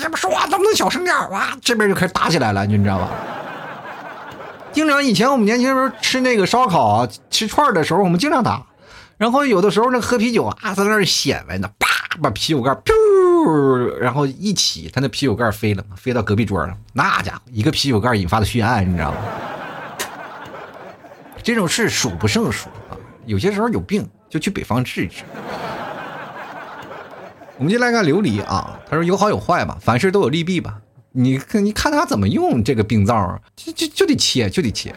你不说话，能不能小声点哇，这边就开始打起来了，你知道吧？经常以前我们年轻时候吃那个烧烤、吃串的时候，我们经常打。然后有的时候那，喝啤酒啊，在那儿显摆呢，啪，把啤酒盖噗，然后一起，他那啤酒盖飞了，飞到隔壁桌了。那家伙，一个啤酒盖引发的血案，你知道吗？这种事数不胜数啊。有些时候有病，就去北方治一治。我们就来看琉璃啊，他说有好有坏吧，凡事都有利弊吧。你看，你看他怎么用这个病灶，就就就得切，就得切。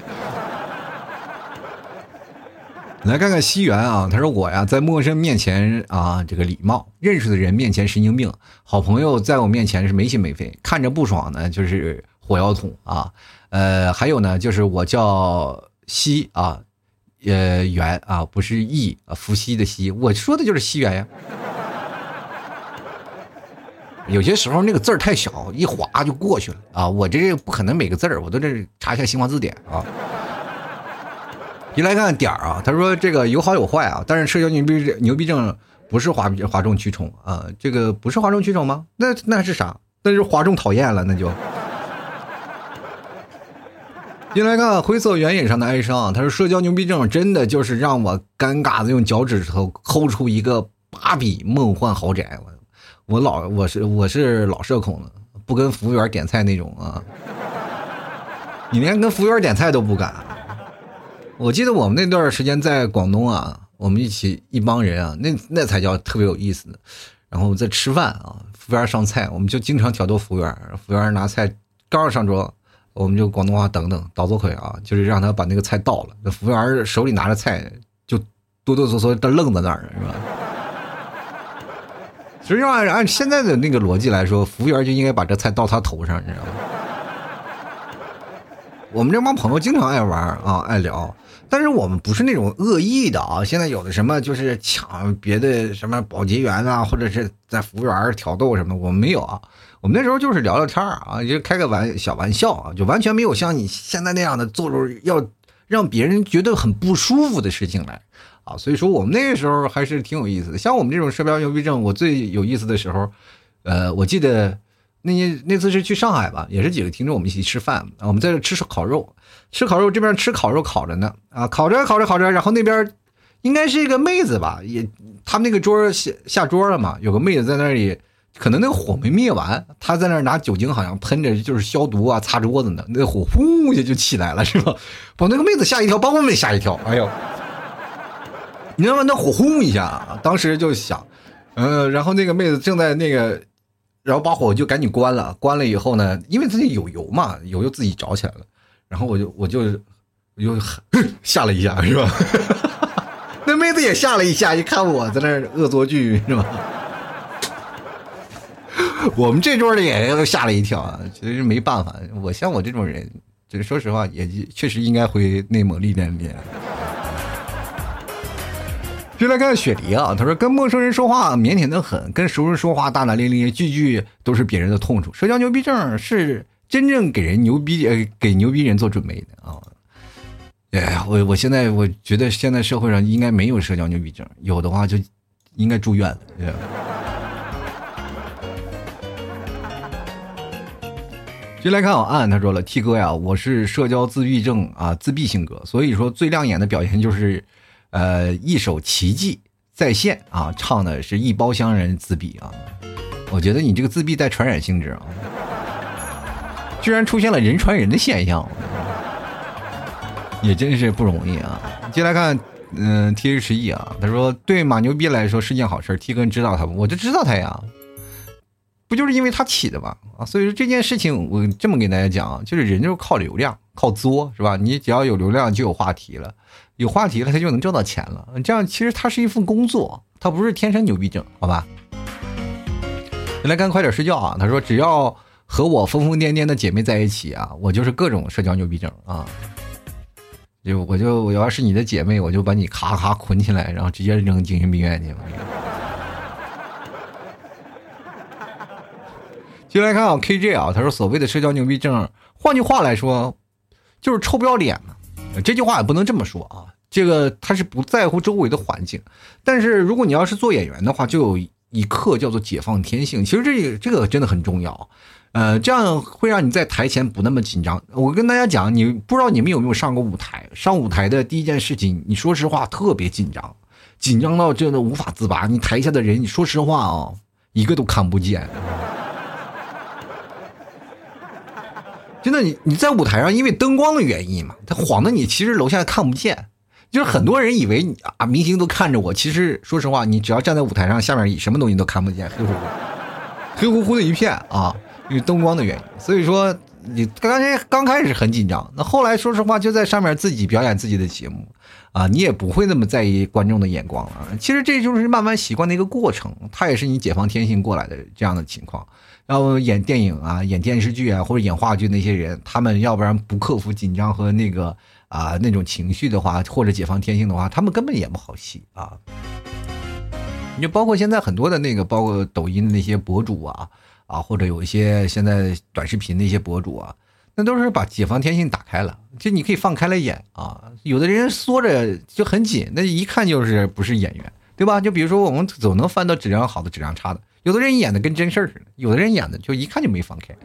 来看看西元啊，他说我呀，在陌生面前啊，这个礼貌；认识的人面前神经病；好朋友在我面前是没心没肺，看着不爽呢就是火药桶啊。呃，还有呢，就是我叫西啊，呃，元啊，不是义啊，伏羲的羲，我说的就是西元呀。有些时候那个字儿太小，一划就过去了啊！我这不可能每个字儿我都得查一下新华字典啊。一来看点儿啊，他说这个有好有坏啊，但是社交牛逼牛逼症不是哗哗众取宠啊，这个不是哗众取宠吗？那那是啥？那是哗众讨厌了，那就。一来看灰色原野上的哀伤，他说社交牛逼症真的就是让我尴尬的用脚趾头抠出一个芭比梦幻豪宅。我我老我是我是老社恐了，不跟服务员点菜那种啊。你连跟服务员点菜都不敢。我记得我们那段时间在广东啊，我们一起一帮人啊，那那才叫特别有意思。然后在吃饭啊，服务员上菜，我们就经常挑逗服务员。服务员拿菜刚要上桌，我们就广东话等等倒坐会啊，就是让他把那个菜倒了。那服务员手里拿着菜，就哆哆嗦嗦的愣在那儿，是吧？实际上按现在的那个逻辑来说，服务员就应该把这菜倒他头上，你知道吗？我们这帮朋友经常爱玩啊，爱聊，但是我们不是那种恶意的啊。现在有的什么就是抢别的什么保洁员啊，或者是在服务员挑逗什么，我们没有啊。我们那时候就是聊聊天啊，就开个玩小玩笑啊，就完全没有像你现在那样的做出要让别人觉得很不舒服的事情来啊。所以说我们那个时候还是挺有意思的。像我们这种社交牛逼症，我最有意思的时候，呃，我记得。那那次是去上海吧，也是几个听众我们一起吃饭，我们在这吃烤肉，吃烤肉这边吃烤肉烤着呢啊，烤着烤着烤着，然后那边应该是一个妹子吧，也他们那个桌下下桌了嘛，有个妹子在那里，可能那个火没灭完，她在那拿酒精好像喷着就是消毒啊擦桌子呢，那火呼一下就起来了是吧？把那个妹子吓一跳，把我们也吓一跳，哎呦，你知道吗？那火轰一下，当时就想，嗯，然后那个妹子正在那个。然后把火就赶紧关了，关了以后呢，因为自己有油嘛，油就自己着起来了。然后我就我就我就吓了一下，是吧？<laughs> 那妹子也吓了一下，一看我在那恶作剧，是吧？<laughs> 我们这桌的也吓了一跳啊，其实没办法，我像我这种人，就是说实话，也确实应该回内蒙历练练。就来看雪梨啊，他说跟陌生人说话腼腆的很，跟熟人说话大大咧咧，句句都是别人的痛处。社交牛逼症是真正给人牛逼呃给牛逼人做准备的啊！哎呀，我我现在我觉得现在社会上应该没有社交牛逼症，有的话就应该住院了。就来看我暗，他说了，T 哥呀，我是社交自闭症啊，自闭性格，所以说最亮眼的表现就是。呃，一首奇迹在线啊，唱的是一包厢人自闭啊，我觉得你这个自闭带传染性质啊，居然出现了人传人的现象，也真是不容易啊。接来看，嗯，T H E 啊，他说对马牛逼来说是件好事，T 哥知道他不？我就知道他呀，不就是因为他起的吧啊，所以说这件事情我这么给大家讲，就是人就是靠流量，靠作是吧？你只要有流量就有话题了。有话题了，他就能挣到钱了。这样其实他是一份工作，他不是天生牛逼症，好吧？来，干快点睡觉啊！他说，只要和我疯疯癫癫的姐妹在一起啊，我就是各种社交牛逼症啊！就我就我要是你的姐妹，我就把你咔咔捆起来，然后直接扔精神病院去。进来看啊，KJ 啊，他说所谓的社交牛逼症，换句话来说，就是臭不要脸嘛。这句话也不能这么说啊，这个他是不在乎周围的环境，但是如果你要是做演员的话，就有一课叫做解放天性。其实这个这个真的很重要，呃，这样会让你在台前不那么紧张。我跟大家讲，你不知道你们有没有上过舞台？上舞台的第一件事情，你说实话特别紧张，紧张到真的无法自拔。你台下的人，你说实话啊，一个都看不见。真的，你你在舞台上，因为灯光的原因嘛，它晃的你其实楼下看不见。就是很多人以为你啊，明星都看着我，其实说实话，你只要站在舞台上，下面什么东西都看不见，黑乎乎，黑乎乎的一片啊，因为灯光的原因。所以说，你刚才刚开始很紧张，那后来说实话，就在上面自己表演自己的节目啊，你也不会那么在意观众的眼光了。其实这就是慢慢习惯的一个过程，它也是你解放天性过来的这样的情况。然后演电影啊，演电视剧啊，或者演话剧那些人，他们要不然不克服紧张和那个啊那种情绪的话，或者解放天性的话，他们根本演不好戏啊。你就包括现在很多的那个，包括抖音的那些博主啊，啊，或者有一些现在短视频那些博主啊，那都是把解放天性打开了，就你可以放开了演啊。有的人缩着就很紧，那一看就是不是演员，对吧？就比如说我们总能翻到质量好的、质量差的。有的人演的跟真事儿似的，有的人演的就一看就没放开。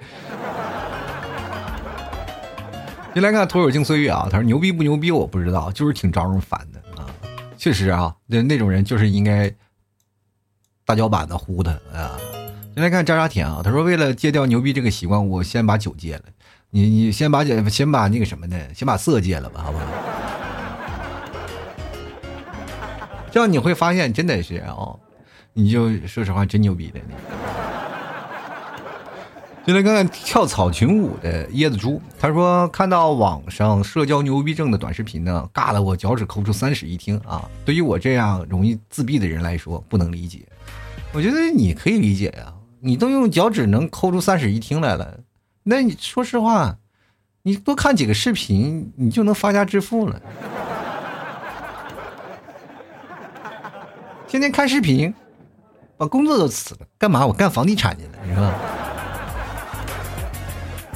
就来看徒有静岁月啊，他说牛逼不牛逼我不知道，就是挺招人烦的啊。确实啊，那那种人就是应该大脚板子呼他啊。先来看渣渣田啊，他说为了戒掉牛逼这个习惯，我先把酒戒了。你你先把酒，先把那个什么呢，先把色戒了吧，好不好？<laughs> 这样你会发现，真的是哦，你就说实话，真牛逼的。<laughs> 就来看看跳草裙舞的椰子猪，他说看到网上社交牛逼症的短视频呢，尬得我脚趾抠出三室一厅啊！对于我这样容易自闭的人来说，不能理解。我觉得你可以理解呀，你都用脚趾能抠出三室一厅来了。那你说实话，你多看几个视频，你就能发家致富了。<laughs> 天天看视频，把工作都辞了，干嘛？我干房地产去了，是吧？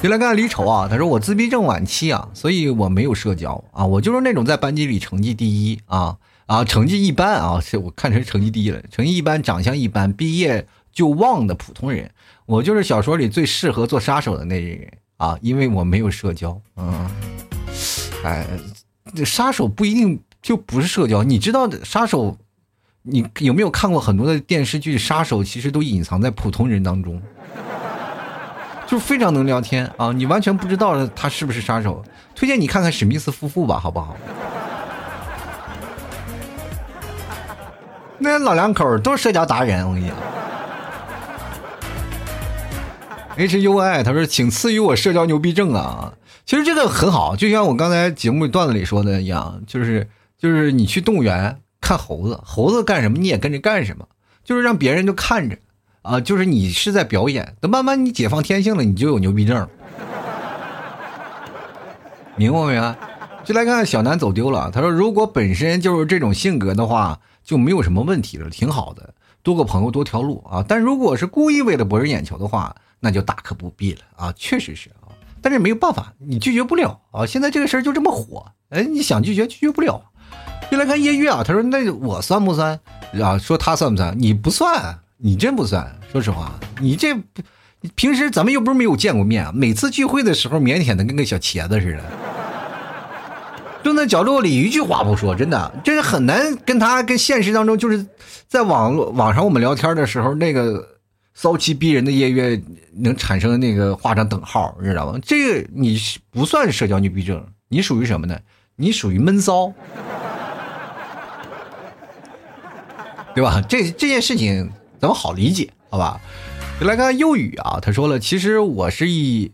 就来看李丑啊，他说我自闭症晚期啊，所以我没有社交啊，我就是那种在班级里成绩第一啊啊，成绩一般啊，是我看成成绩第一了，成绩一般，长相一般，毕业就忘的普通人。我就是小说里最适合做杀手的那人啊，因为我没有社交。嗯，哎，这杀手不一定就不是社交。你知道杀手，你有没有看过很多的电视剧？杀手其实都隐藏在普通人当中，就非常能聊天啊！你完全不知道他是不是杀手。推荐你看看史密斯夫妇吧，好不好？<laughs> 那老两口都是社交达人，我跟你讲。H U I，他说：“请赐予我社交牛逼症啊！”其实这个很好，就像我刚才节目段子里说的一样，就是就是你去动物园看猴子，猴子干什么你也跟着干什么，就是让别人就看着啊，就是你是在表演。等慢慢你解放天性了，你就有牛逼症了，明白没有？就来看看小南走丢了。他说：“如果本身就是这种性格的话，就没有什么问题了，挺好的，多个朋友多条路啊。但如果是故意为了博人眼球的话，”那就大可不必了啊，确实是啊，但是没有办法，你拒绝不了啊。现在这个事儿就这么火，哎，你想拒绝拒绝不了。就来看夜月啊，他说那我算不算啊？说他算不算？你不算，你真不算。说实话，你这平时咱们又不是没有见过面，每次聚会的时候腼腆的跟个小茄子似的，蹲在角落里一句话不说，真的，这是很难跟他跟现实当中就是在网络网上我们聊天的时候那个。骚气逼人的夜月能产生那个画上等号，知道吗？这个你不算社交牛逼症，你属于什么呢？你属于闷骚，对吧？这这件事情咱们好理解，好吧？来看看幼宇啊，他说了，其实我是一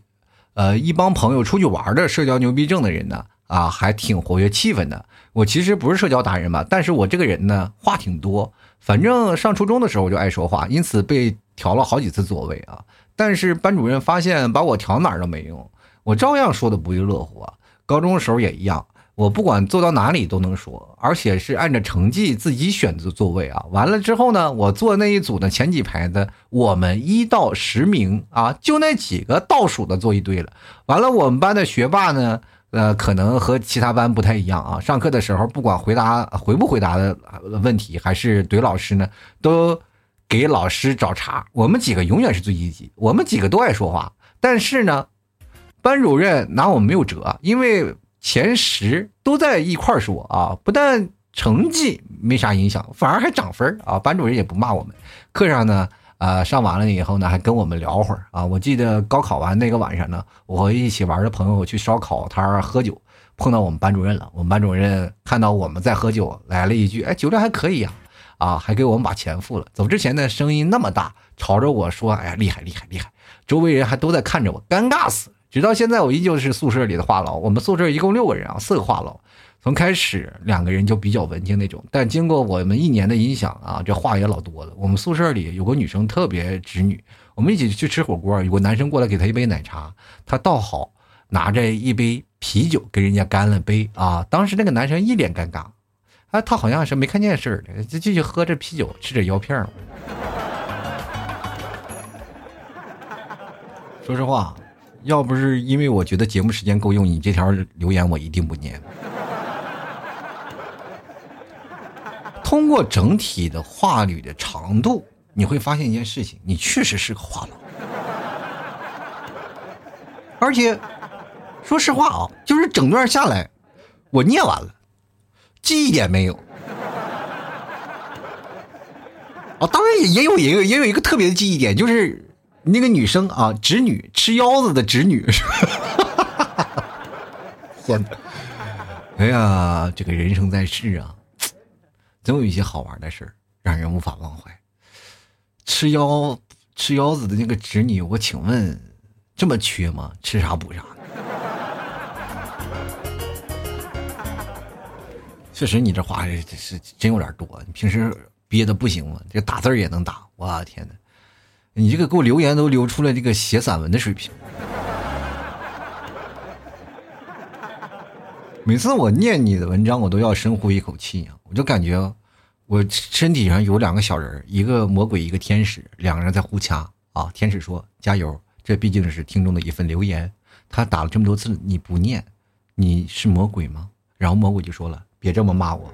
呃一帮朋友出去玩的社交牛逼症的人呢，啊，还挺活跃气氛的。我其实不是社交达人吧，但是我这个人呢，话挺多。反正上初中的时候我就爱说话，因此被调了好几次座位啊。但是班主任发现把我调哪儿都没用，我照样说的不亦乐乎啊。高中的时候也一样，我不管坐到哪里都能说，而且是按照成绩自己选择座位啊。完了之后呢，我坐那一组的前几排的，我们一到十名啊，就那几个倒数的坐一堆了。完了，我们班的学霸呢？呃，可能和其他班不太一样啊。上课的时候，不管回答回不回答的问题，还是怼老师呢，都给老师找茬。我们几个永远是最积极，我们几个都爱说话。但是呢，班主任拿我们没有辙，因为前十都在一块儿说啊，不但成绩没啥影响，反而还涨分啊。班主任也不骂我们，课上呢。啊，上完了以后呢，还跟我们聊会儿啊。我记得高考完那个晚上呢，我和一起玩的朋友去烧烤摊喝酒，碰到我们班主任了。我们班主任看到我们在喝酒，来了一句：“哎，酒量还可以呀。”啊，还给我们把钱付了。走之前呢，声音那么大，朝着我说：“哎呀，厉害厉害厉害！”周围人还都在看着我，尴尬死。直到现在，我依旧是宿舍里的话痨。我们宿舍一共六个人啊，四个话痨。从开始两个人就比较文静那种，但经过我们一年的影响啊，这话也老多了。我们宿舍里有个女生特别直女，我们一起去吃火锅，有个男生过来给她一杯奶茶，她倒好，拿着一杯啤酒跟人家干了杯啊。当时那个男生一脸尴尬，啊，他好像是没看见事儿的，就继续喝着啤酒，吃着药片 <laughs> 说实话，要不是因为我觉得节目时间够用，你这条留言我一定不念。<laughs> 通过整体的话语的长度，你会发现一件事情：你确实是个话痨。而且，说实话啊，就是整段下来，我念完了，记忆点没有。哦，当然也也有也有也有一个特别的记忆点，就是那个女生啊，侄女吃腰子的侄女。<laughs> 天哪！哎呀，这个人生在世啊，总有一些好玩的事儿让人无法忘怀。吃腰吃腰子的那个侄女，我请问，这么缺吗？吃啥补啥？确实，你这话是真有点多。你平时憋的不行吗，这打字也能打。我天哪，你这个给我留言都留出了这个写散文的水平。每次我念你的文章，我都要深呼一口气我就感觉我身体上有两个小人一个魔鬼，一个天使，两个人在互掐啊。天使说：“加油，这毕竟是听众的一份留言。”他打了这么多字，你不念，你是魔鬼吗？然后魔鬼就说了。别这么骂我。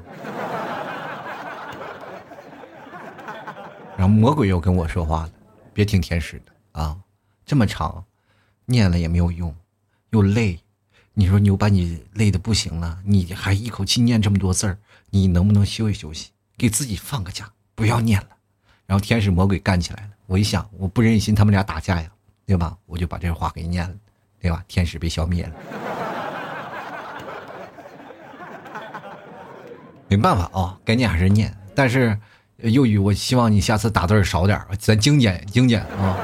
然后魔鬼又跟我说话了，别听天使的啊，这么长，念了也没有用，又累。你说你又把你累的不行了，你还一口气念这么多字儿，你能不能休息休息，给自己放个假，不要念了？然后天使魔鬼干起来了。我一想，我不忍心他们俩打架呀，对吧？我就把这话给念了，对吧？天使被消灭了。<laughs> 没办法啊，该念还是念。但是，幼宇，我希望你下次打字少点咱精简精简啊。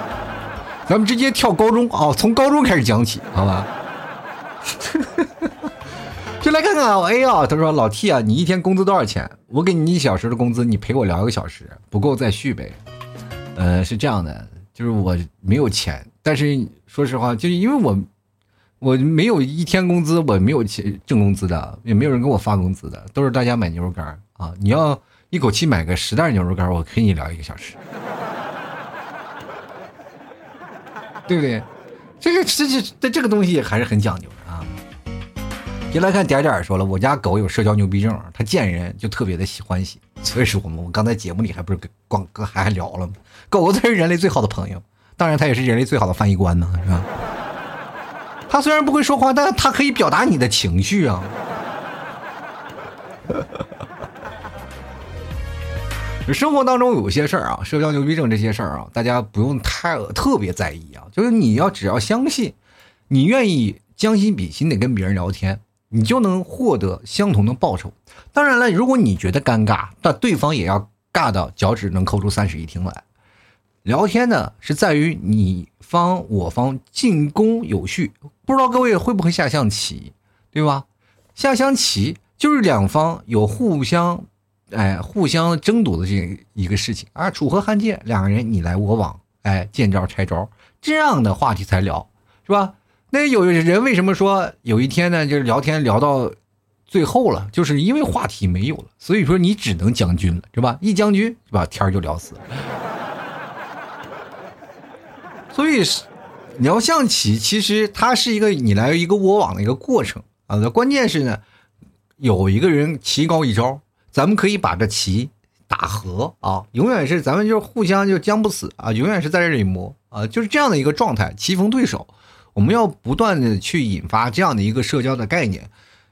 咱们直接跳高中啊，从高中开始讲起，好吧？<laughs> 就来看看啊，A 啊，他说老 T 啊，你一天工资多少钱？我给你一小时的工资，你陪我聊一个小时，不够再续呗。呃，是这样的，就是我没有钱，但是说实话，就是因为我。我没有一天工资，我没有钱挣工资的，也没有人给我发工资的，都是大家买牛肉干啊！你要一口气买个十袋牛肉干，我陪你聊一个小时，对不对？这个这这这这个东西还是很讲究的啊！别来看点点说了，我家狗有社交牛逼症，它见人就特别的喜欢喜，所以说我们我刚才节目里还不是光哥还聊了吗？狗狗才是人类最好的朋友，当然它也是人类最好的翻译官呢，是吧？它虽然不会说话，但是他可以表达你的情绪啊。生活当中有些事儿啊，社交牛逼症这些事儿啊，大家不用太特别在意啊。就是你要只要相信，你愿意将心比心的跟别人聊天，你就能获得相同的报酬。当然了，如果你觉得尴尬，但对方也要尬到脚趾能抠出三室一厅来。聊天呢，是在于你方我方进攻有序。不知道各位会不会下象棋，对吧？下象棋就是两方有互相，哎，互相争夺的这一个事情啊。楚河汉界，两个人你来我往，哎，见招拆招，这样的话题才聊，是吧？那有人为什么说有一天呢？就是聊天聊到最后了，就是因为话题没有了，所以说你只能将军了，是吧？一将军，是吧？天就聊死了。所以是聊象棋，其实它是一个你来一个我往的一个过程啊。关键是呢，有一个人棋高一招，咱们可以把这棋打和啊，永远是咱们就互相就僵不死啊，永远是在这里磨啊，就是这样的一个状态。棋逢对手，我们要不断的去引发这样的一个社交的概念。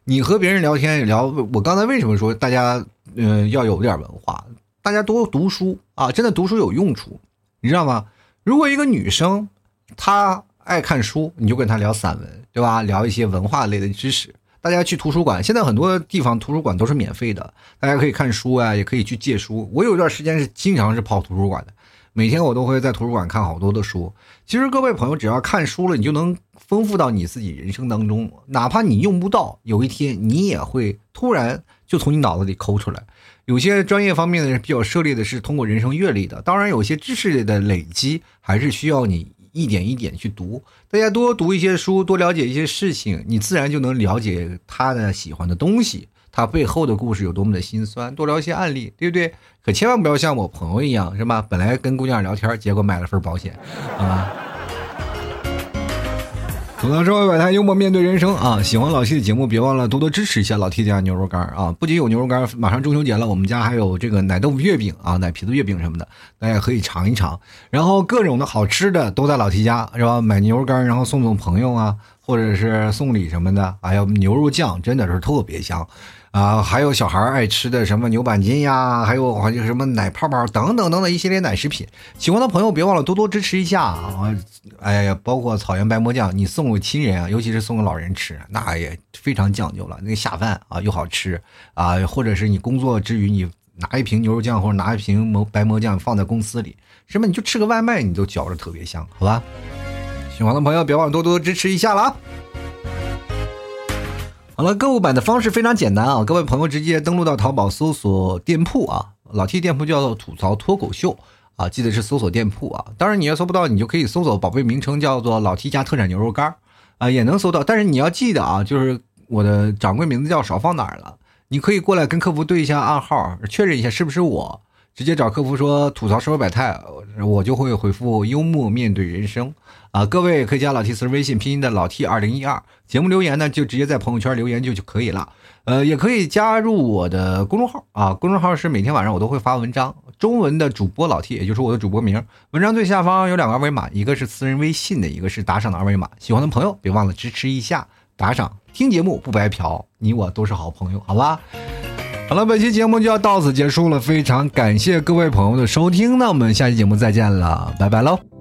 你和别人聊天聊，我刚才为什么说大家嗯要有点文化，大家多读书啊，真的读书有用处，你知道吗？如果一个女生，她爱看书，你就跟她聊散文，对吧？聊一些文化类的知识。大家去图书馆，现在很多地方图书馆都是免费的，大家可以看书啊，也可以去借书。我有一段时间是经常是跑图书馆的，每天我都会在图书馆看好多的书。其实各位朋友，只要看书了，你就能丰富到你自己人生当中，哪怕你用不到，有一天你也会突然就从你脑子里抠出来。有些专业方面的人比较涉猎的是通过人生阅历的，当然有些知识的累积还是需要你一点一点去读。大家多读一些书，多了解一些事情，你自然就能了解他的喜欢的东西，他背后的故事有多么的心酸。多聊一些案例，对不对？可千万不要像我朋友一样，是吧？本来跟姑娘聊天，结果买了份保险，啊。吐槽社会百态，幽默面对人生啊！喜欢老 T 的节目，别忘了多多支持一下老 T 家牛肉干啊！不仅有牛肉干，马上中秋节了，我们家还有这个奶豆腐月饼啊、奶皮子月饼什么的，大家可以尝一尝。然后各种的好吃的都在老 T 家，是吧？买牛肉干，然后送送朋友啊。或者是送礼什么的，哎呀，牛肉酱真的是特别香。啊，还有小孩爱吃的什么牛板筋呀，还有好像什么奶泡泡等等等等一系列奶食品，喜欢的朋友别忘了多多支持一下啊！哎呀，包括草原白馍酱，你送给亲人啊，尤其是送给老人吃，那也非常讲究了，那个下饭啊又好吃啊，或者是你工作之余你拿一瓶牛肉酱或者拿一瓶馍白馍酱放在公司里，什么你就吃个外卖你都嚼着特别香，好吧？喜欢的朋友别忘了多多支持一下了！好了，购物版的方式非常简单啊，各位朋友直接登录到淘宝搜索店铺啊，老 T 店铺叫做吐槽脱口秀啊，记得是搜索店铺啊。当然你要搜不到，你就可以搜索宝贝名称叫做老 T 家特产牛肉干啊，也能搜到。但是你要记得啊，就是我的掌柜名字叫少放哪儿了，你可以过来跟客服对一下暗号，确认一下是不是我，直接找客服说吐槽生活百态，我就会回复幽默面对人生。啊，各位可以加老 T 私人微信拼音的老 T 二零一二，节目留言呢就直接在朋友圈留言就就可以了。呃，也可以加入我的公众号啊，公众号是每天晚上我都会发文章，中文的主播老 T，也就是我的主播名。文章最下方有两个二维码，一个是私人微信的，一个是打赏的二维码。喜欢的朋友别忘了支持一下，打赏听节目不白嫖，你我都是好朋友，好吧？好了，本期节目就要到此结束了，非常感谢各位朋友的收听，那我们下期节目再见了，拜拜喽。